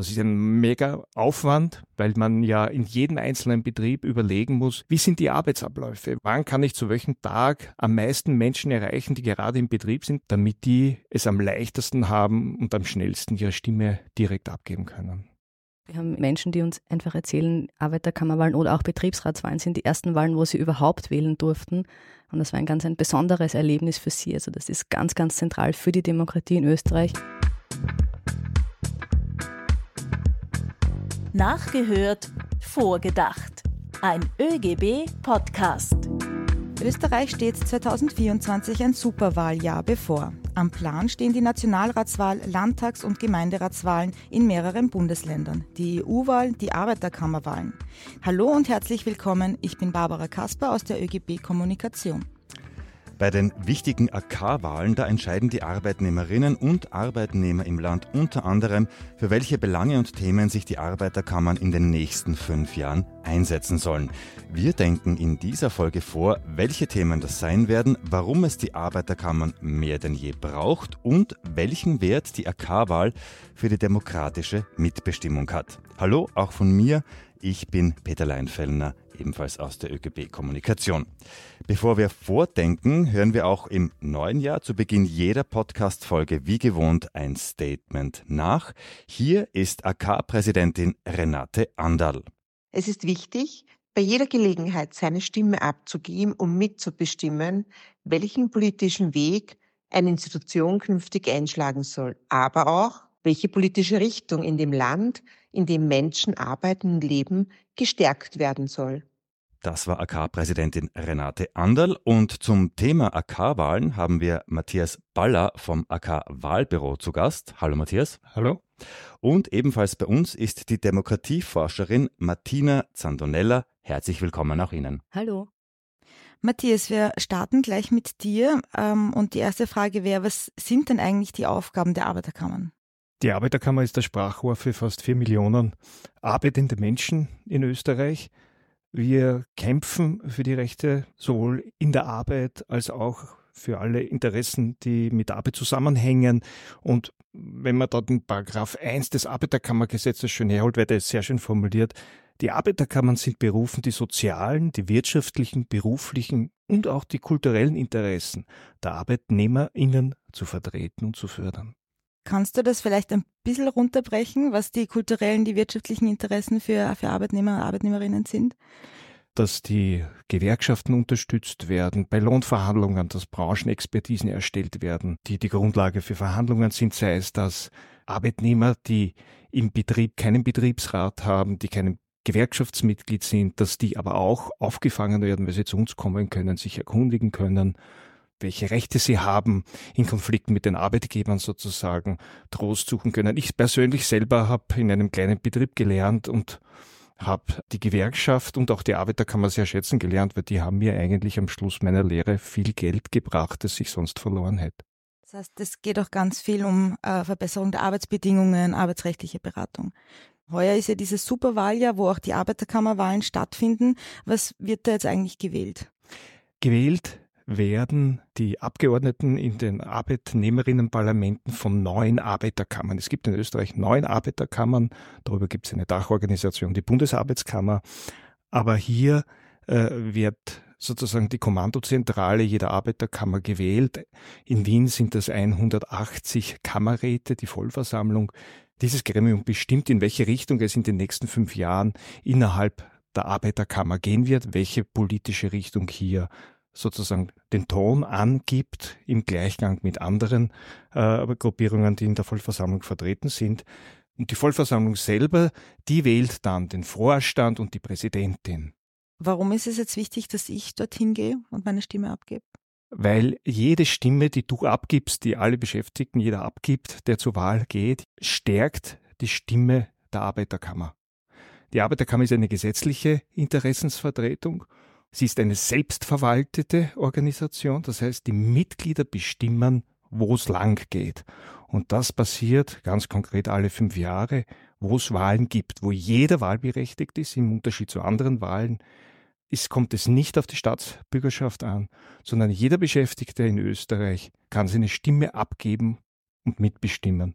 Das ist ein mega Aufwand, weil man ja in jedem einzelnen Betrieb überlegen muss, wie sind die Arbeitsabläufe? Wann kann ich zu welchem Tag am meisten Menschen erreichen, die gerade im Betrieb sind, damit die es am leichtesten haben und am schnellsten ihre Stimme direkt abgeben können. Wir haben Menschen, die uns einfach erzählen, Arbeiterkammerwahlen oder auch Betriebsratswahlen sind die ersten Wahlen, wo sie überhaupt wählen durften. Und das war ein ganz ein besonderes Erlebnis für sie. Also das ist ganz, ganz zentral für die Demokratie in Österreich. Nachgehört, vorgedacht. Ein ÖGB-Podcast. Österreich steht 2024 ein Superwahljahr bevor. Am Plan stehen die Nationalratswahl, Landtags- und Gemeinderatswahlen in mehreren Bundesländern, die EU-Wahl, die Arbeiterkammerwahlen. Hallo und herzlich willkommen, ich bin Barbara Kasper aus der ÖGB Kommunikation. Bei den wichtigen AK-Wahlen, da entscheiden die Arbeitnehmerinnen und Arbeitnehmer im Land unter anderem, für welche Belange und Themen sich die Arbeiterkammern in den nächsten fünf Jahren einsetzen sollen. Wir denken in dieser Folge vor, welche Themen das sein werden, warum es die Arbeiterkammern mehr denn je braucht und welchen Wert die AK-Wahl für die demokratische Mitbestimmung hat. Hallo, auch von mir. Ich bin Peter Leinfellner ebenfalls aus der ÖGB Kommunikation. Bevor wir vordenken, hören wir auch im neuen Jahr zu Beginn jeder Podcast-Folge wie gewohnt ein Statement nach. Hier ist AK-Präsidentin Renate Andal. Es ist wichtig, bei jeder Gelegenheit seine Stimme abzugeben, um mitzubestimmen, welchen politischen Weg eine Institution künftig einschlagen soll, aber auch, welche politische Richtung in dem Land, in dem Menschen arbeiten und leben, gestärkt werden soll. Das war AK-Präsidentin Renate Anderl. Und zum Thema AK-Wahlen haben wir Matthias Baller vom AK-Wahlbüro zu Gast. Hallo Matthias. Hallo. Und ebenfalls bei uns ist die Demokratieforscherin Martina Zandonella. Herzlich willkommen auch Ihnen. Hallo. Matthias, wir starten gleich mit dir. Ähm, und die erste Frage wäre, was sind denn eigentlich die Aufgaben der Arbeiterkammern? Die Arbeiterkammer ist das Sprachrohr für fast vier Millionen arbeitende Menschen in Österreich. Wir kämpfen für die Rechte sowohl in der Arbeit als auch für alle Interessen, die mit Arbeit zusammenhängen. Und wenn man dort in Paragraph 1 des Arbeiterkammergesetzes schön herholt, wird es sehr schön formuliert, die Arbeiterkammern sind berufen, die sozialen, die wirtschaftlichen, beruflichen und auch die kulturellen Interessen der ArbeitnehmerInnen zu vertreten und zu fördern. Kannst du das vielleicht ein bisschen runterbrechen, was die kulturellen, die wirtschaftlichen Interessen für, für Arbeitnehmer und Arbeitnehmerinnen sind? dass die Gewerkschaften unterstützt werden, bei Lohnverhandlungen, dass Branchenexpertisen erstellt werden, die die Grundlage für Verhandlungen sind, sei es, dass Arbeitnehmer, die im Betrieb keinen Betriebsrat haben, die keinen Gewerkschaftsmitglied sind, dass die aber auch aufgefangen werden, weil sie zu uns kommen können, sich erkundigen können, welche Rechte sie haben, in Konflikten mit den Arbeitgebern sozusagen Trost suchen können. Ich persönlich selber habe in einem kleinen Betrieb gelernt und habe die Gewerkschaft und auch die Arbeiterkammer sehr schätzen gelernt, weil die haben mir eigentlich am Schluss meiner Lehre viel Geld gebracht, das ich sonst verloren hätte. Das heißt, es geht auch ganz viel um äh, Verbesserung der Arbeitsbedingungen, arbeitsrechtliche Beratung. Heuer ist ja dieses Superwahljahr, wo auch die Arbeiterkammerwahlen stattfinden. Was wird da jetzt eigentlich gewählt? Gewählt werden die Abgeordneten in den Arbeitnehmerinnenparlamenten von neun Arbeiterkammern. Es gibt in Österreich neun Arbeiterkammern, darüber gibt es eine Dachorganisation, die Bundesarbeitskammer. Aber hier äh, wird sozusagen die Kommandozentrale jeder Arbeiterkammer gewählt. In Wien sind das 180 Kammerräte, die Vollversammlung. Dieses Gremium bestimmt, in welche Richtung es in den nächsten fünf Jahren innerhalb der Arbeiterkammer gehen wird, welche politische Richtung hier sozusagen den Ton angibt im Gleichgang mit anderen äh, Gruppierungen, die in der Vollversammlung vertreten sind. Und die Vollversammlung selber, die wählt dann den Vorstand und die Präsidentin. Warum ist es jetzt wichtig, dass ich dorthin gehe und meine Stimme abgebe? Weil jede Stimme, die du abgibst, die alle Beschäftigten, jeder abgibt, der zur Wahl geht, stärkt die Stimme der Arbeiterkammer. Die Arbeiterkammer ist eine gesetzliche Interessensvertretung Sie ist eine selbstverwaltete Organisation, das heißt, die Mitglieder bestimmen, wo es lang geht. Und das passiert ganz konkret alle fünf Jahre, wo es Wahlen gibt, wo jeder wahlberechtigt ist, im Unterschied zu anderen Wahlen. Es kommt es nicht auf die Staatsbürgerschaft an, sondern jeder Beschäftigte in Österreich kann seine Stimme abgeben und mitbestimmen,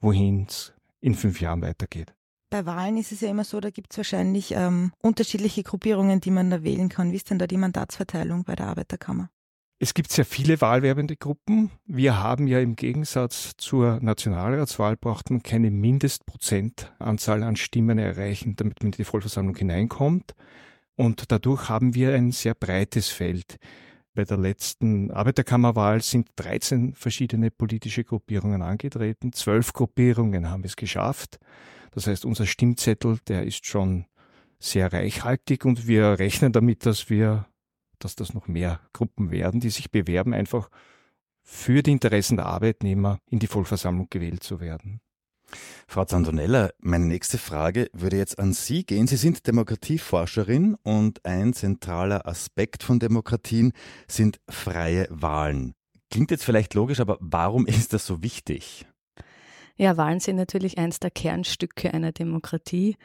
wohin es in fünf Jahren weitergeht. Bei Wahlen ist es ja immer so, da gibt es wahrscheinlich ähm, unterschiedliche Gruppierungen, die man da wählen kann. Wie ist denn da die Mandatsverteilung bei der Arbeiterkammer? Es gibt sehr viele wahlwerbende Gruppen. Wir haben ja im Gegensatz zur Nationalratswahl braucht man keine Mindestprozentanzahl an Stimmen erreichen, damit man in die Vollversammlung hineinkommt. Und dadurch haben wir ein sehr breites Feld. Bei der letzten Arbeiterkammerwahl sind 13 verschiedene politische Gruppierungen angetreten. Zwölf Gruppierungen haben es geschafft. Das heißt, unser Stimmzettel, der ist schon sehr reichhaltig und wir rechnen damit, dass wir dass das noch mehr Gruppen werden, die sich bewerben, einfach für die Interessen der Arbeitnehmer in die Vollversammlung gewählt zu werden. Frau Zandonella, meine nächste Frage würde jetzt an Sie gehen. Sie sind Demokratieforscherin und ein zentraler Aspekt von Demokratien sind freie Wahlen. Klingt jetzt vielleicht logisch, aber warum ist das so wichtig? Ja, Wahlen sind natürlich eines der Kernstücke einer Demokratie.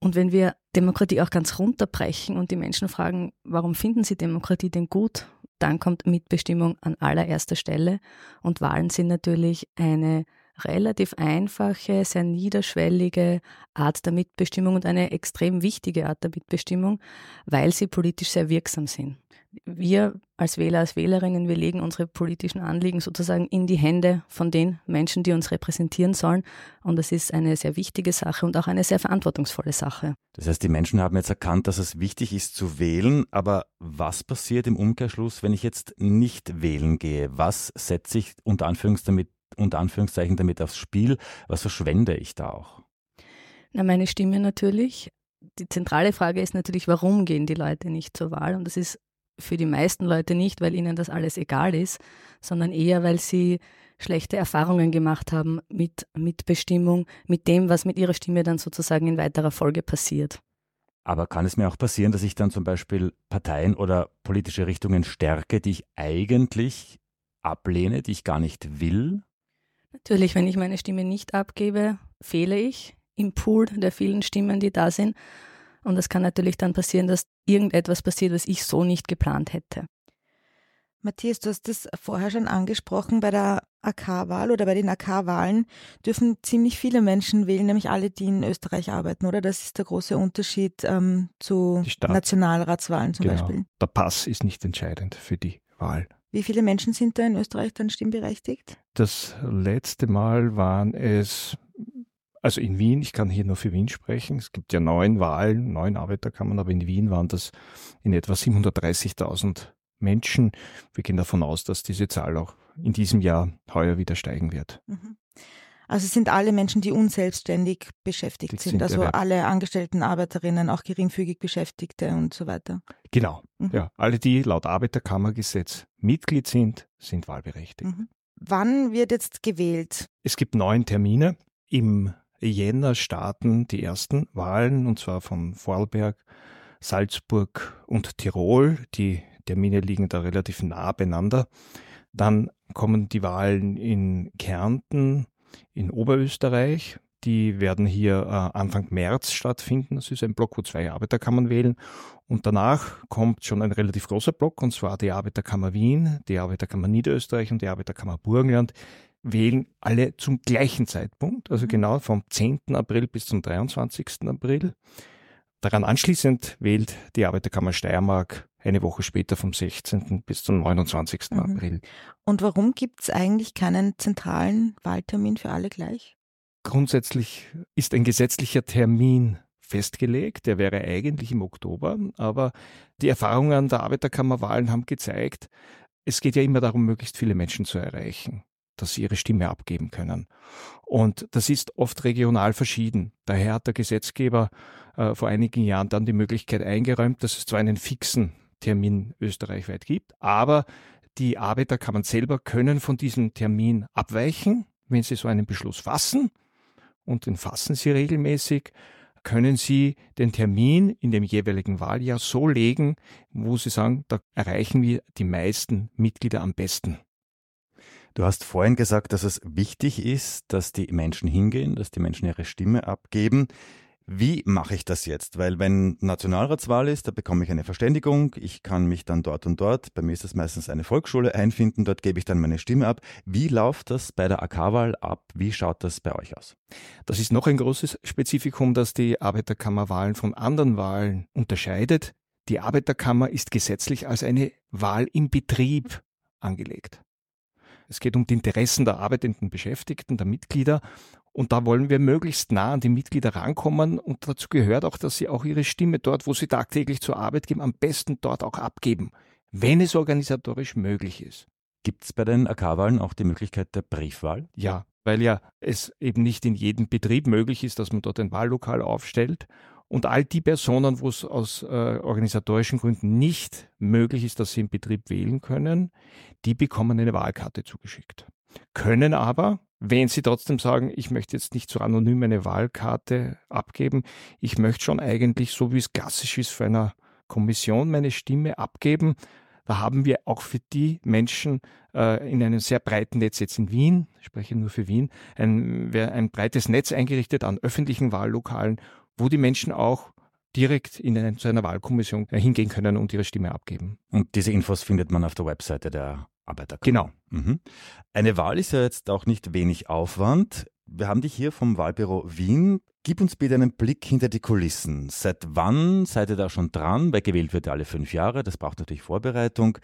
Und wenn wir Demokratie auch ganz runterbrechen und die Menschen fragen, warum finden sie Demokratie denn gut, dann kommt Mitbestimmung an allererster Stelle. Und Wahlen sind natürlich eine relativ einfache, sehr niederschwellige Art der Mitbestimmung und eine extrem wichtige Art der Mitbestimmung, weil sie politisch sehr wirksam sind wir als Wähler, als Wählerinnen, wir legen unsere politischen Anliegen sozusagen in die Hände von den Menschen, die uns repräsentieren sollen. Und das ist eine sehr wichtige Sache und auch eine sehr verantwortungsvolle Sache. Das heißt, die Menschen haben jetzt erkannt, dass es wichtig ist zu wählen. Aber was passiert im Umkehrschluss, wenn ich jetzt nicht wählen gehe? Was setze ich unter, Anführungs damit, unter Anführungszeichen damit aufs Spiel? Was verschwende ich da auch? Na, meine Stimme natürlich. Die zentrale Frage ist natürlich, warum gehen die Leute nicht zur Wahl? Und das ist für die meisten Leute nicht, weil ihnen das alles egal ist, sondern eher, weil sie schlechte Erfahrungen gemacht haben mit Mitbestimmung, mit dem, was mit ihrer Stimme dann sozusagen in weiterer Folge passiert. Aber kann es mir auch passieren, dass ich dann zum Beispiel Parteien oder politische Richtungen stärke, die ich eigentlich ablehne, die ich gar nicht will? Natürlich, wenn ich meine Stimme nicht abgebe, fehle ich im Pool der vielen Stimmen, die da sind. Und es kann natürlich dann passieren, dass irgendetwas passiert, was ich so nicht geplant hätte. Matthias, du hast das vorher schon angesprochen, bei der AK-Wahl oder bei den AK-Wahlen dürfen ziemlich viele Menschen wählen, nämlich alle, die in Österreich arbeiten, oder? Das ist der große Unterschied ähm, zu Nationalratswahlen zum genau. Beispiel. Der Pass ist nicht entscheidend für die Wahl. Wie viele Menschen sind da in Österreich dann stimmberechtigt? Das letzte Mal waren es also in Wien, ich kann hier nur für Wien sprechen. Es gibt ja neun Wahlen, neun Arbeiterkammern, aber in Wien waren das in etwa 730.000 Menschen. Wir gehen davon aus, dass diese Zahl auch in diesem Jahr heuer wieder steigen wird. Mhm. Also es sind alle Menschen, die unselbstständig beschäftigt sind, sind, also erwerb. alle angestellten Arbeiterinnen, auch geringfügig Beschäftigte und so weiter. Genau, mhm. ja. Alle, die laut Arbeiterkammergesetz Mitglied sind, sind wahlberechtigt. Mhm. Wann wird jetzt gewählt? Es gibt neun Termine. Im Jänner starten die ersten Wahlen, und zwar von Vorarlberg, Salzburg und Tirol. Die Termine liegen da relativ nah beieinander. Dann kommen die Wahlen in Kärnten, in Oberösterreich. Die werden hier äh, Anfang März stattfinden. Das ist ein Block, wo zwei Arbeiterkammern wählen. Und danach kommt schon ein relativ großer Block, und zwar die Arbeiterkammer Wien, die Arbeiterkammer Niederösterreich und die Arbeiterkammer Burgenland wählen alle zum gleichen Zeitpunkt, also mhm. genau vom 10. April bis zum 23. April. Daran anschließend wählt die Arbeiterkammer Steiermark eine Woche später vom 16. bis zum 29. Mhm. April. Und warum gibt es eigentlich keinen zentralen Wahltermin für alle gleich? Grundsätzlich ist ein gesetzlicher Termin festgelegt, der wäre eigentlich im Oktober, aber die Erfahrungen der Arbeiterkammerwahlen haben gezeigt, es geht ja immer darum, möglichst viele Menschen zu erreichen dass sie ihre Stimme abgeben können. Und das ist oft regional verschieden. Daher hat der Gesetzgeber äh, vor einigen Jahren dann die Möglichkeit eingeräumt, dass es zwar einen fixen Termin österreichweit gibt, aber die Arbeiterkammern selber können von diesem Termin abweichen, wenn sie so einen Beschluss fassen. Und den fassen sie regelmäßig können Sie den Termin in dem jeweiligen Wahljahr so legen, wo Sie sagen, da erreichen wir die meisten Mitglieder am besten. Du hast vorhin gesagt, dass es wichtig ist, dass die Menschen hingehen, dass die Menschen ihre Stimme abgeben. Wie mache ich das jetzt? Weil wenn Nationalratswahl ist, da bekomme ich eine Verständigung, ich kann mich dann dort und dort, bei mir ist das meistens eine Volksschule, einfinden, dort gebe ich dann meine Stimme ab. Wie läuft das bei der AK-Wahl ab? Wie schaut das bei euch aus? Das ist noch ein großes Spezifikum, das die Arbeiterkammerwahlen von anderen Wahlen unterscheidet. Die Arbeiterkammer ist gesetzlich als eine Wahl im Betrieb angelegt. Es geht um die Interessen der arbeitenden Beschäftigten, der Mitglieder. Und da wollen wir möglichst nah an die Mitglieder rankommen. Und dazu gehört auch, dass sie auch ihre Stimme dort, wo sie tagtäglich zur Arbeit gehen, am besten dort auch abgeben, wenn es organisatorisch möglich ist. Gibt es bei den AK-Wahlen auch die Möglichkeit der Briefwahl? Ja, weil ja es eben nicht in jedem Betrieb möglich ist, dass man dort ein Wahllokal aufstellt. Und all die Personen, wo es aus äh, organisatorischen Gründen nicht möglich ist, dass sie im Betrieb wählen können, die bekommen eine Wahlkarte zugeschickt. Können aber, wenn sie trotzdem sagen, ich möchte jetzt nicht so anonym eine Wahlkarte abgeben, ich möchte schon eigentlich, so wie es klassisch ist für eine Kommission, meine Stimme abgeben, da haben wir auch für die Menschen äh, in einem sehr breiten Netz jetzt in Wien, ich spreche nur für Wien, ein, ein breites Netz eingerichtet an öffentlichen Wahllokalen, wo die Menschen auch direkt in eine, zu einer Wahlkommission äh, hingehen können und ihre Stimme abgeben. Und diese Infos findet man auf der Webseite der Arbeiterkammer. Genau. Mhm. Eine Wahl ist ja jetzt auch nicht wenig Aufwand. Wir haben dich hier vom Wahlbüro Wien. Gib uns bitte einen Blick hinter die Kulissen. Seit wann seid ihr da schon dran? Weil gewählt wird alle fünf Jahre. Das braucht natürlich Vorbereitung.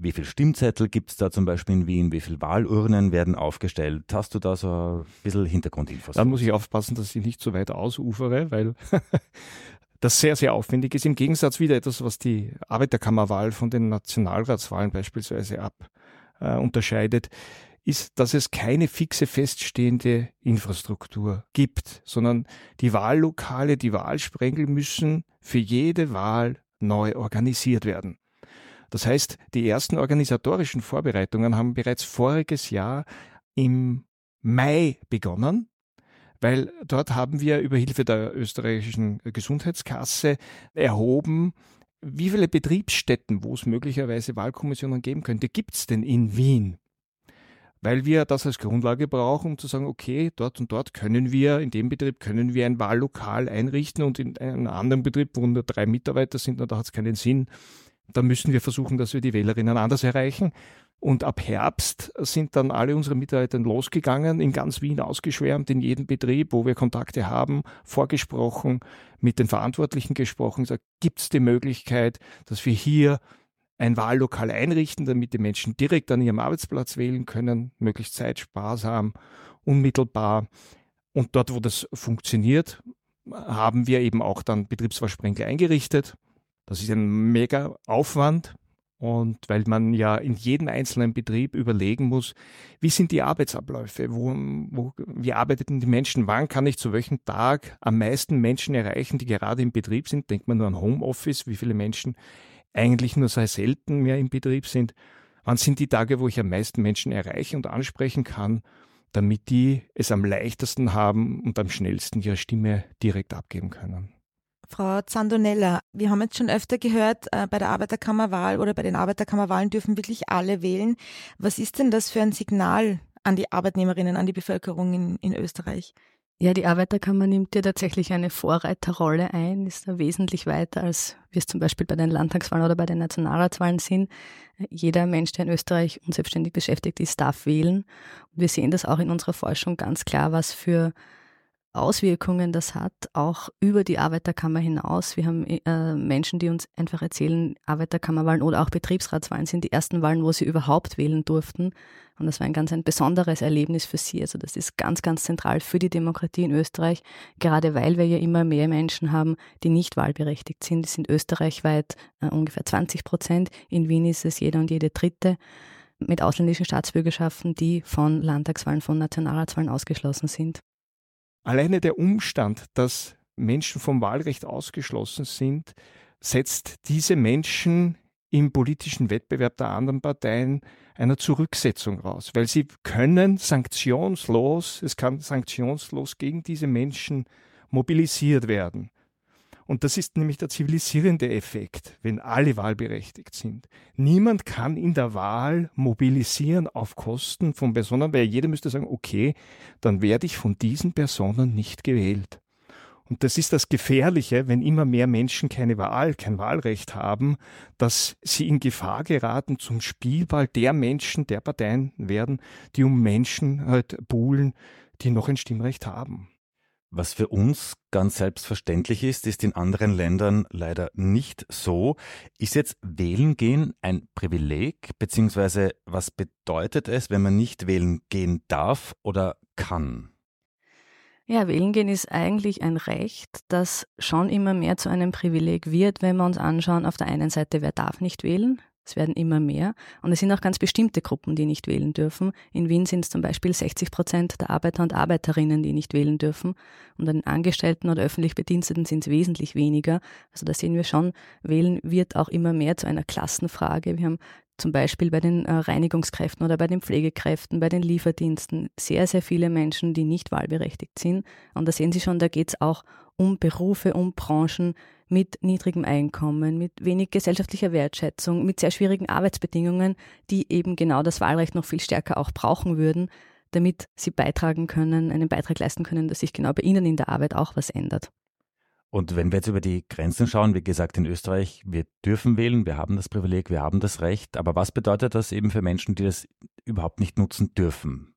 Wie viele Stimmzettel gibt es da zum Beispiel in Wien? Wie viele Wahlurnen werden aufgestellt? Hast du da so ein bisschen Hintergrundinfos? Da muss ich aufpassen, dass ich nicht so weit ausufere, weil das sehr, sehr aufwendig ist. Im Gegensatz wieder etwas, was die Arbeiterkammerwahl von den Nationalratswahlen beispielsweise ab äh, unterscheidet, ist, dass es keine fixe feststehende Infrastruktur gibt, sondern die Wahllokale, die Wahlsprengel müssen für jede Wahl neu organisiert werden. Das heißt, die ersten organisatorischen Vorbereitungen haben bereits voriges Jahr im Mai begonnen, weil dort haben wir über Hilfe der österreichischen Gesundheitskasse erhoben, wie viele Betriebsstätten, wo es möglicherweise Wahlkommissionen geben könnte, gibt es denn in Wien? Weil wir das als Grundlage brauchen, um zu sagen, okay, dort und dort können wir, in dem Betrieb können wir ein Wahllokal einrichten und in einem anderen Betrieb, wo nur drei Mitarbeiter sind, da hat es keinen Sinn. Da müssen wir versuchen, dass wir die Wählerinnen anders erreichen. Und ab Herbst sind dann alle unsere Mitarbeiter losgegangen, in ganz Wien ausgeschwärmt, in jedem Betrieb, wo wir Kontakte haben, vorgesprochen, mit den Verantwortlichen gesprochen, gesagt, gibt es die Möglichkeit, dass wir hier ein Wahllokal einrichten, damit die Menschen direkt an ihrem Arbeitsplatz wählen können, möglichst zeitsparsam, unmittelbar. Und dort, wo das funktioniert, haben wir eben auch dann Betriebswahlsprengel eingerichtet. Das ist ein mega Aufwand, und weil man ja in jedem einzelnen Betrieb überlegen muss, wie sind die Arbeitsabläufe, wo, wo, wie arbeiten die Menschen, wann kann ich zu welchem Tag am meisten Menschen erreichen, die gerade im Betrieb sind. Denkt man nur an Homeoffice, wie viele Menschen eigentlich nur sehr selten mehr im Betrieb sind. Wann sind die Tage, wo ich am meisten Menschen erreichen und ansprechen kann, damit die es am leichtesten haben und am schnellsten ihre Stimme direkt abgeben können. Frau Zandonella, wir haben jetzt schon öfter gehört, äh, bei der Arbeiterkammerwahl oder bei den Arbeiterkammerwahlen dürfen wirklich alle wählen. Was ist denn das für ein Signal an die Arbeitnehmerinnen, an die Bevölkerung in, in Österreich? Ja, die Arbeiterkammer nimmt ja tatsächlich eine Vorreiterrolle ein, ist da wesentlich weiter, als wir es zum Beispiel bei den Landtagswahlen oder bei den Nationalratswahlen sind. Jeder Mensch, der in Österreich unselbstständig beschäftigt ist, darf wählen. Und wir sehen das auch in unserer Forschung ganz klar, was für Auswirkungen das hat, auch über die Arbeiterkammer hinaus. Wir haben äh, Menschen, die uns einfach erzählen, Arbeiterkammerwahlen oder auch Betriebsratswahlen sind die ersten Wahlen, wo sie überhaupt wählen durften. Und das war ein ganz ein besonderes Erlebnis für sie. Also das ist ganz, ganz zentral für die Demokratie in Österreich, gerade weil wir ja immer mehr Menschen haben, die nicht wahlberechtigt sind. Das sind österreichweit äh, ungefähr 20 Prozent. In Wien ist es jeder und jede dritte mit ausländischen Staatsbürgerschaften, die von Landtagswahlen, von Nationalratswahlen ausgeschlossen sind. Alleine der Umstand, dass Menschen vom Wahlrecht ausgeschlossen sind, setzt diese Menschen im politischen Wettbewerb der anderen Parteien einer Zurücksetzung raus, weil sie können sanktionslos, es kann sanktionslos gegen diese Menschen mobilisiert werden. Und das ist nämlich der zivilisierende Effekt, wenn alle wahlberechtigt sind. Niemand kann in der Wahl mobilisieren auf Kosten von Personen, weil jeder müsste sagen, okay, dann werde ich von diesen Personen nicht gewählt. Und das ist das Gefährliche, wenn immer mehr Menschen keine Wahl, kein Wahlrecht haben, dass sie in Gefahr geraten, zum Spielball der Menschen, der Parteien werden, die um Menschen halt buhlen, die noch ein Stimmrecht haben. Was für uns ganz selbstverständlich ist, ist in anderen Ländern leider nicht so. Ist jetzt wählen gehen ein Privileg, beziehungsweise was bedeutet es, wenn man nicht wählen gehen darf oder kann? Ja, wählen gehen ist eigentlich ein Recht, das schon immer mehr zu einem Privileg wird, wenn wir uns anschauen, auf der einen Seite, wer darf nicht wählen, es werden immer mehr. Und es sind auch ganz bestimmte Gruppen, die nicht wählen dürfen. In Wien sind es zum Beispiel 60 Prozent der Arbeiter und Arbeiterinnen, die nicht wählen dürfen. Und an Angestellten oder öffentlich Bediensteten sind es wesentlich weniger. Also da sehen wir schon, wählen wird auch immer mehr zu einer Klassenfrage. Wir haben zum Beispiel bei den äh, Reinigungskräften oder bei den Pflegekräften, bei den Lieferdiensten sehr, sehr viele Menschen, die nicht wahlberechtigt sind. Und da sehen Sie schon, da geht es auch um Berufe, um Branchen mit niedrigem Einkommen, mit wenig gesellschaftlicher Wertschätzung, mit sehr schwierigen Arbeitsbedingungen, die eben genau das Wahlrecht noch viel stärker auch brauchen würden, damit sie beitragen können, einen Beitrag leisten können, dass sich genau bei ihnen in der Arbeit auch was ändert. Und wenn wir jetzt über die Grenzen schauen, wie gesagt, in Österreich, wir dürfen wählen, wir haben das Privileg, wir haben das Recht, aber was bedeutet das eben für Menschen, die das überhaupt nicht nutzen dürfen?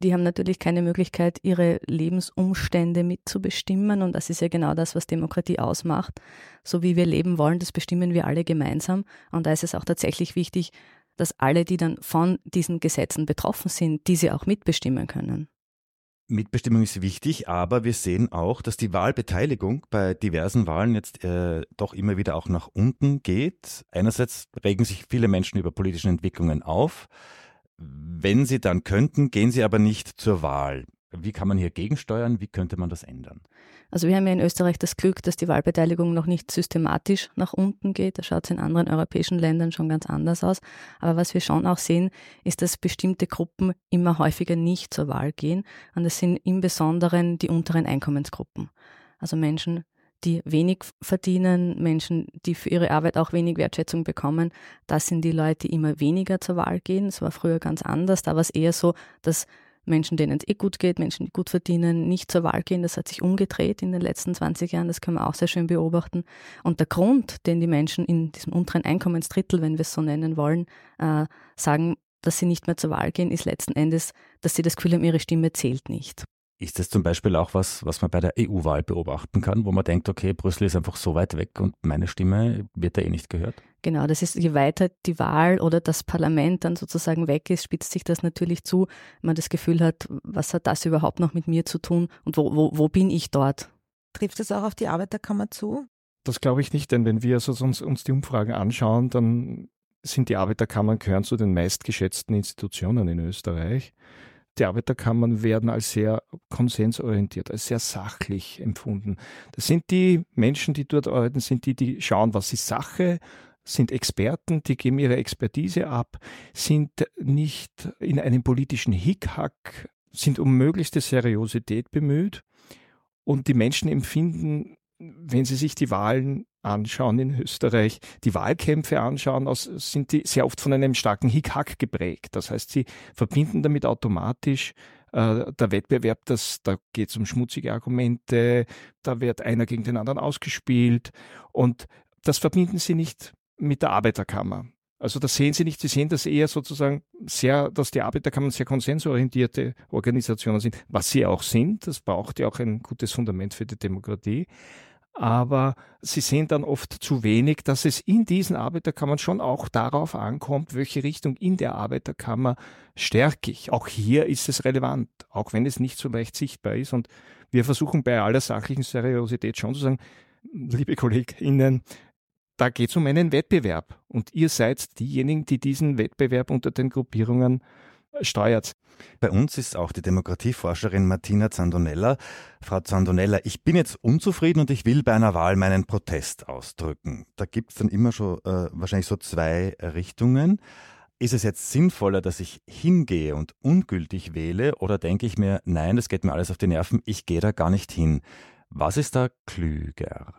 Die haben natürlich keine Möglichkeit, ihre Lebensumstände mitzubestimmen und das ist ja genau das, was Demokratie ausmacht. So wie wir leben wollen, das bestimmen wir alle gemeinsam und da ist es auch tatsächlich wichtig, dass alle, die dann von diesen Gesetzen betroffen sind, diese auch mitbestimmen können. Mitbestimmung ist wichtig, aber wir sehen auch, dass die Wahlbeteiligung bei diversen Wahlen jetzt äh, doch immer wieder auch nach unten geht. Einerseits regen sich viele Menschen über politische Entwicklungen auf. Wenn sie dann könnten, gehen sie aber nicht zur Wahl. Wie kann man hier gegensteuern? Wie könnte man das ändern? Also wir haben ja in Österreich das Glück, dass die Wahlbeteiligung noch nicht systematisch nach unten geht. Da schaut es in anderen europäischen Ländern schon ganz anders aus. Aber was wir schon auch sehen, ist, dass bestimmte Gruppen immer häufiger nicht zur Wahl gehen. Und das sind im Besonderen die unteren Einkommensgruppen. Also Menschen, die wenig verdienen, Menschen, die für ihre Arbeit auch wenig Wertschätzung bekommen, das sind die Leute, die immer weniger zur Wahl gehen. Es war früher ganz anders. Da war es eher so, dass Menschen, denen es eh gut geht, Menschen, die gut verdienen, nicht zur Wahl gehen. Das hat sich umgedreht in den letzten 20 Jahren. Das können wir auch sehr schön beobachten. Und der Grund, den die Menschen in diesem unteren Einkommensdrittel, wenn wir es so nennen wollen, äh, sagen, dass sie nicht mehr zur Wahl gehen, ist letzten Endes, dass sie das Gefühl haben, ihre Stimme zählt nicht. Ist das zum Beispiel auch was, was man bei der EU-Wahl beobachten kann, wo man denkt, okay, Brüssel ist einfach so weit weg und meine Stimme wird da eh nicht gehört? Genau, das ist, je weiter die Wahl oder das Parlament dann sozusagen weg ist, spitzt sich das natürlich zu, wenn man das Gefühl hat, was hat das überhaupt noch mit mir zu tun und wo, wo, wo bin ich dort? Trifft es auch auf die Arbeiterkammer zu? Das glaube ich nicht, denn wenn wir also uns, uns die Umfragen anschauen, dann sind die Arbeiterkammern gehören zu den meistgeschätzten Institutionen in Österreich die Arbeiterkammern werden als sehr konsensorientiert, als sehr sachlich empfunden. Das sind die Menschen, die dort arbeiten, sind die, die schauen, was ist Sache, sind Experten, die geben ihre Expertise ab, sind nicht in einem politischen Hickhack, sind um möglichste Seriosität bemüht. Und die Menschen empfinden, wenn sie sich die Wahlen anschauen in Österreich, die Wahlkämpfe anschauen, sind die sehr oft von einem starken Hickhack geprägt. Das heißt, sie verbinden damit automatisch äh, der Wettbewerb, das, da geht es um schmutzige Argumente, da wird einer gegen den anderen ausgespielt und das verbinden sie nicht mit der Arbeiterkammer. Also das sehen Sie nicht, Sie sehen das eher sozusagen sehr, dass die Arbeiterkammern sehr konsensorientierte Organisationen sind, was sie auch sind. Das braucht ja auch ein gutes Fundament für die Demokratie aber sie sehen dann oft zu wenig, dass es in diesen Arbeiterkammern schon auch darauf ankommt, welche Richtung in der Arbeiterkammer stärke ich. Auch hier ist es relevant, auch wenn es nicht so leicht sichtbar ist. Und wir versuchen bei aller sachlichen Seriosität schon zu sagen, liebe KollegInnen, da geht es um einen Wettbewerb. Und ihr seid diejenigen, die diesen Wettbewerb unter den Gruppierungen steuert. Bei uns ist auch die Demokratieforscherin Martina Zandonella. Frau Zandonella, ich bin jetzt unzufrieden und ich will bei einer Wahl meinen Protest ausdrücken. Da gibt es dann immer schon äh, wahrscheinlich so zwei Richtungen. Ist es jetzt sinnvoller, dass ich hingehe und ungültig wähle oder denke ich mir, nein, das geht mir alles auf die Nerven, ich gehe da gar nicht hin? Was ist da klüger?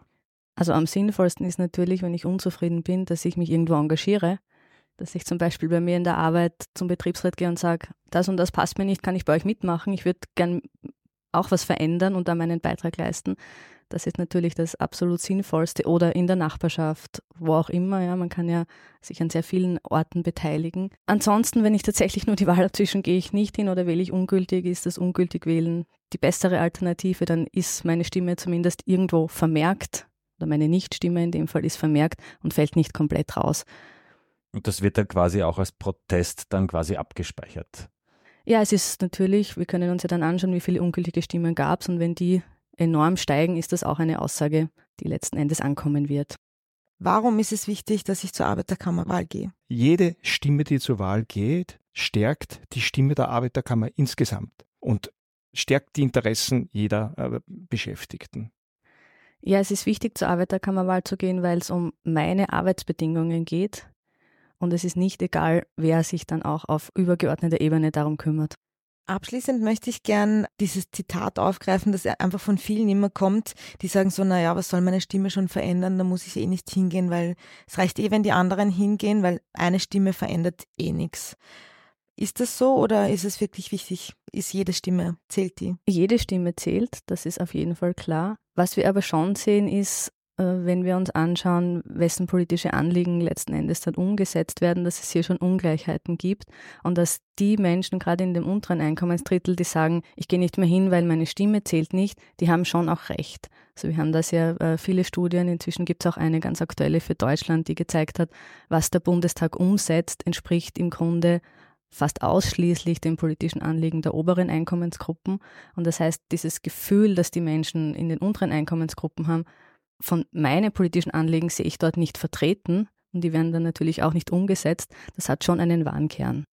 Also am sinnvollsten ist natürlich, wenn ich unzufrieden bin, dass ich mich irgendwo engagiere dass ich zum Beispiel bei mir in der Arbeit zum Betriebsrat gehe und sage, das und das passt mir nicht, kann ich bei euch mitmachen. Ich würde gern auch was verändern und da meinen Beitrag leisten. Das ist natürlich das absolut Sinnvollste. Oder in der Nachbarschaft, wo auch immer. Ja, man kann ja sich an sehr vielen Orten beteiligen. Ansonsten, wenn ich tatsächlich nur die Wahl abzwischen, gehe ich nicht hin oder wähle ich ungültig, ist das ungültig wählen die bessere Alternative. Dann ist meine Stimme zumindest irgendwo vermerkt oder meine Nichtstimme in dem Fall ist vermerkt und fällt nicht komplett raus. Und das wird dann quasi auch als Protest dann quasi abgespeichert. Ja, es ist natürlich, wir können uns ja dann anschauen, wie viele ungültige Stimmen gab es und wenn die enorm steigen, ist das auch eine Aussage, die letzten Endes ankommen wird. Warum ist es wichtig, dass ich zur Arbeiterkammerwahl gehe? Jede Stimme, die zur Wahl geht, stärkt die Stimme der Arbeiterkammer insgesamt und stärkt die Interessen jeder äh, Beschäftigten. Ja, es ist wichtig, zur Arbeiterkammerwahl zu gehen, weil es um meine Arbeitsbedingungen geht. Und es ist nicht egal, wer sich dann auch auf übergeordneter Ebene darum kümmert. Abschließend möchte ich gern dieses Zitat aufgreifen, das einfach von vielen immer kommt, die sagen so, naja, was soll meine Stimme schon verändern, da muss ich eh nicht hingehen, weil es reicht eh, wenn die anderen hingehen, weil eine Stimme verändert eh nichts. Ist das so oder ist es wirklich wichtig? Ist jede Stimme, zählt die? Jede Stimme zählt, das ist auf jeden Fall klar. Was wir aber schon sehen, ist, wenn wir uns anschauen, wessen politische Anliegen letzten Endes dann umgesetzt werden, dass es hier schon Ungleichheiten gibt und dass die Menschen, gerade in dem unteren Einkommensdrittel, die sagen, ich gehe nicht mehr hin, weil meine Stimme zählt nicht, die haben schon auch recht. Also wir haben da sehr äh, viele Studien, inzwischen gibt es auch eine ganz aktuelle für Deutschland, die gezeigt hat, was der Bundestag umsetzt, entspricht im Grunde fast ausschließlich den politischen Anliegen der oberen Einkommensgruppen. Und das heißt, dieses Gefühl, das die Menschen in den unteren Einkommensgruppen haben, von meinen politischen Anliegen sehe ich dort nicht vertreten und die werden dann natürlich auch nicht umgesetzt, das hat schon einen wahren Kern.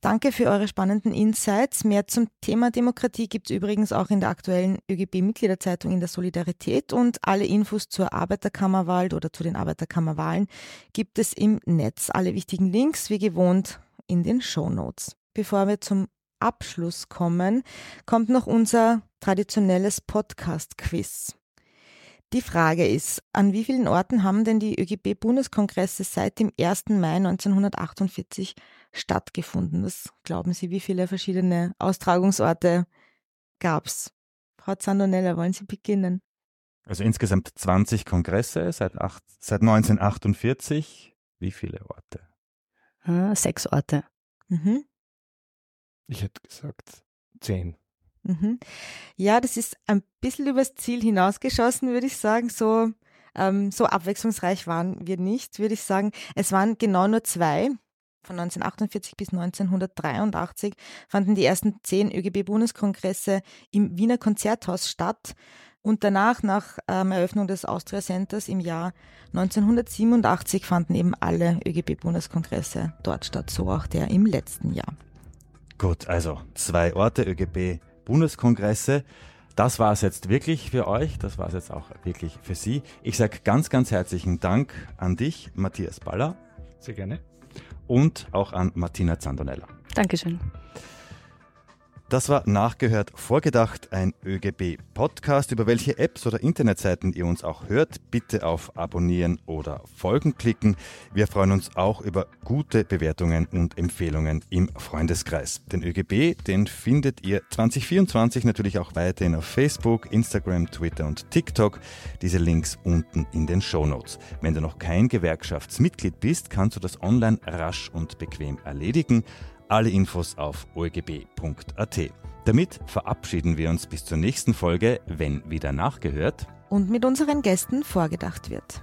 Danke für eure spannenden Insights. Mehr zum Thema Demokratie gibt es übrigens auch in der aktuellen ÖGB-Mitgliederzeitung in der Solidarität und alle Infos zur Arbeiterkammerwahl oder zu den Arbeiterkammerwahlen gibt es im Netz. Alle wichtigen Links, wie gewohnt, in den Show Notes. Bevor wir zum Abschluss kommen, kommt noch unser traditionelles Podcast-Quiz. Die Frage ist, an wie vielen Orten haben denn die ÖGB-Bundeskongresse seit dem 1. Mai 1948 stattgefunden? Was glauben Sie, wie viele verschiedene Austragungsorte gab es? Frau Zandonella, wollen Sie beginnen? Also insgesamt 20 Kongresse seit, acht, seit 1948. Wie viele Orte? Ah, sechs Orte. Mhm. Ich hätte gesagt zehn. Mhm. Ja, das ist ein bisschen übers Ziel hinausgeschossen, würde ich sagen. So, ähm, so abwechslungsreich waren wir nicht, würde ich sagen. Es waren genau nur zwei. Von 1948 bis 1983 fanden die ersten zehn ÖGB-Bundeskongresse im Wiener Konzerthaus statt. Und danach, nach ähm, Eröffnung des Austria Centers im Jahr 1987, fanden eben alle ÖGB-Bundeskongresse dort statt, so auch der im letzten Jahr. Gut, also zwei Orte ÖGB-Bundeskongresse. Das war es jetzt wirklich für euch, das war es jetzt auch wirklich für Sie. Ich sage ganz, ganz herzlichen Dank an dich, Matthias Baller. Sehr gerne. Und auch an Martina Zandonella. Dankeschön. Das war nachgehört vorgedacht, ein ÖGB-Podcast. Über welche Apps oder Internetseiten ihr uns auch hört, bitte auf Abonnieren oder Folgen klicken. Wir freuen uns auch über gute Bewertungen und Empfehlungen im Freundeskreis. Den ÖGB, den findet ihr 2024 natürlich auch weiterhin auf Facebook, Instagram, Twitter und TikTok. Diese Links unten in den Show Notes. Wenn du noch kein Gewerkschaftsmitglied bist, kannst du das online rasch und bequem erledigen. Alle Infos auf orgb.at. Damit verabschieden wir uns bis zur nächsten Folge, wenn wieder nachgehört und mit unseren Gästen vorgedacht wird.